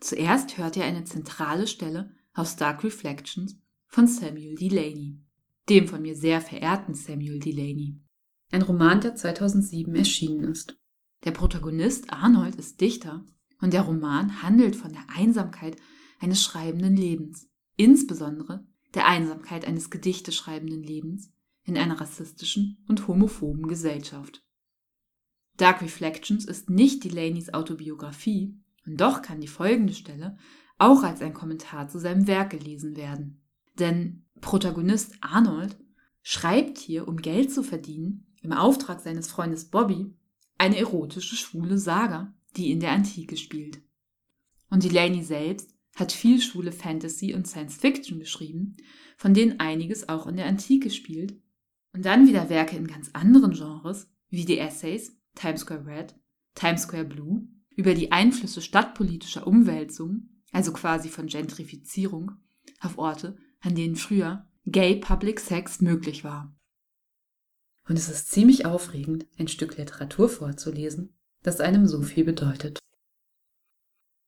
Zuerst hörte er eine zentrale Stelle aus Dark Reflections von Samuel Delaney, dem von mir sehr verehrten Samuel Delaney. Ein Roman, der 2007 erschienen ist. Der Protagonist Arnold ist Dichter und der Roman handelt von der Einsamkeit eines schreibenden Lebens, insbesondere der Einsamkeit eines gedichteschreibenden Lebens in einer rassistischen und homophoben Gesellschaft. Dark Reflections ist nicht Delaneys Autobiografie, und doch kann die folgende Stelle auch als ein Kommentar zu seinem Werk gelesen werden. Denn Protagonist Arnold schreibt hier, um Geld zu verdienen, im Auftrag seines Freundes Bobby, eine erotische schwule Saga, die in der Antike spielt. Und Delaney selbst hat viel schwule Fantasy und Science Fiction geschrieben, von denen einiges auch in der Antike spielt, und dann wieder Werke in ganz anderen Genres, wie die Essays Times Square Red, Times Square Blue, über die Einflüsse stadtpolitischer Umwälzung, also quasi von Gentrifizierung, auf Orte, an denen früher Gay Public Sex möglich war. Und es ist ziemlich aufregend, ein Stück Literatur vorzulesen, das einem so viel bedeutet.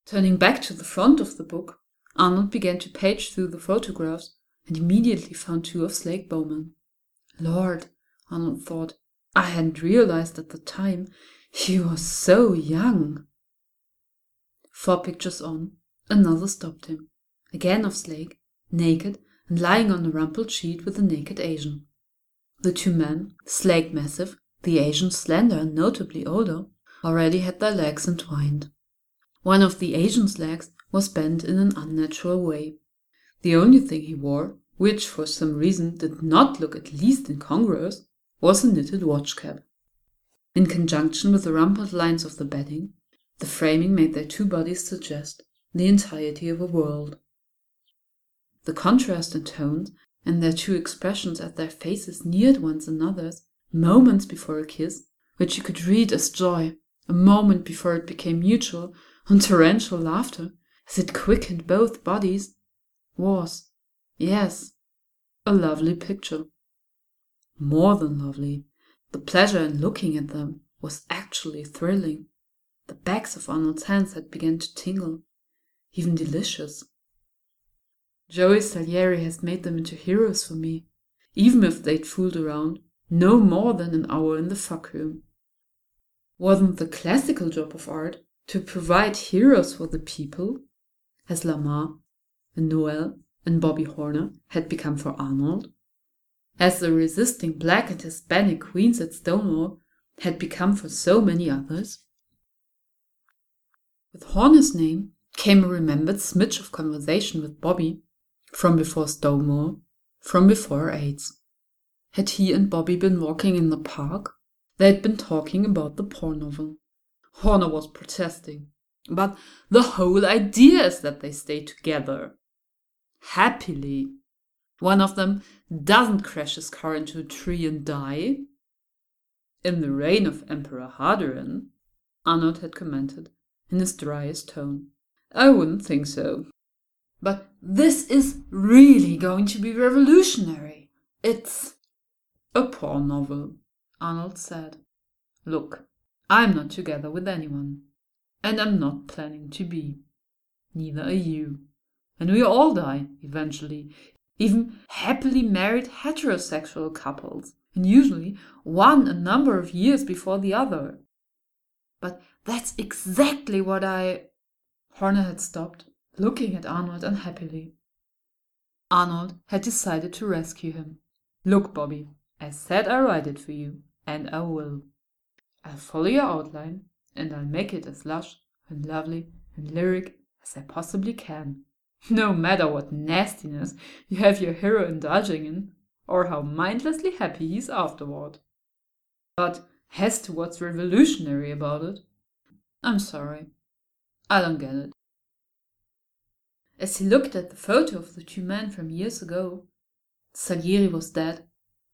Turning back to the front of the book, Arnold began to page through the photographs and immediately found two of Slake Bowman. Lord, Arnold thought, I hadn't realized at the time he was so young. Four pictures on, another stopped him. Again of Slake, naked and lying on a rumpled sheet with a naked Asian. The two men, Slake massive, the Asian slender and notably older, already had their legs entwined. One of the Asian's legs was bent in an unnatural way. The only thing he wore, which for some reason did not look at least incongruous, was a knitted watch cap. In conjunction with the rumpled lines of the bedding, the framing made their two bodies suggest the entirety of a world. The contrast in tones and their two expressions as their faces neared one another's moments before a kiss, which you could read as joy, a moment before it became mutual and torrential laughter, as it quickened both bodies, was, yes, a lovely picture. More than lovely, the pleasure in looking at them was actually thrilling. The backs of Arnold's hands had begun to tingle, even delicious. Joey Salieri has made them into heroes for me, even if they'd fooled around no more than an hour in the fuck room. Wasn't the classical job of art to provide heroes for the people, as Lamar and Noel and Bobby Horner had become for Arnold? As the resisting black and Hispanic queens at Stonewall had become for so many others? With Horner's name came a remembered smidge of conversation with Bobby from before Stonewall, from before AIDS. Had he and Bobby been walking in the park? They had been talking about the porn novel. Horner was protesting. But the whole idea is that they stay together. Happily. One of them doesn't crash his car into a tree and die. In the reign of Emperor Hadrian, Arnold had commented in his driest tone. I wouldn't think so. But this is really going to be revolutionary. It's a poor novel, Arnold said. Look, I'm not together with anyone. And I'm not planning to be. Neither are you. And we all die, eventually. Even happily married heterosexual couples. And usually one a number of years before the other. But that's exactly what I. Horner had stopped, looking at Arnold unhappily. Arnold had decided to rescue him. Look, Bobby, I said I'd write it for you, and I will. I'll follow your outline, and I'll make it as lush and lovely and lyric as I possibly can. No matter what nastiness you have your hero indulging in, or how mindlessly happy he is afterward. But as to what's revolutionary about it, I'm sorry. I don't get it. As he looked at the photo of the two men from years ago, Salieri was dead.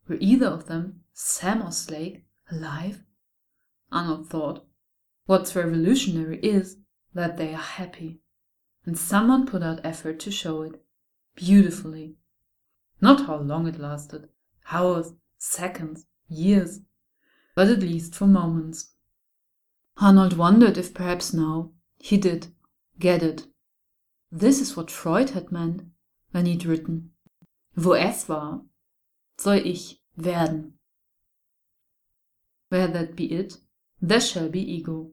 Were either of them, Sam or Slake, alive? Arnold thought. What's revolutionary is that they are happy. And someone put out effort to show it. Beautifully. Not how long it lasted hours, seconds, years, but at least for moments. Arnold wondered if perhaps now he did get it This is what Freud had meant when he'd written, wo es war, soll ich werden. Where that be it, there shall be ego.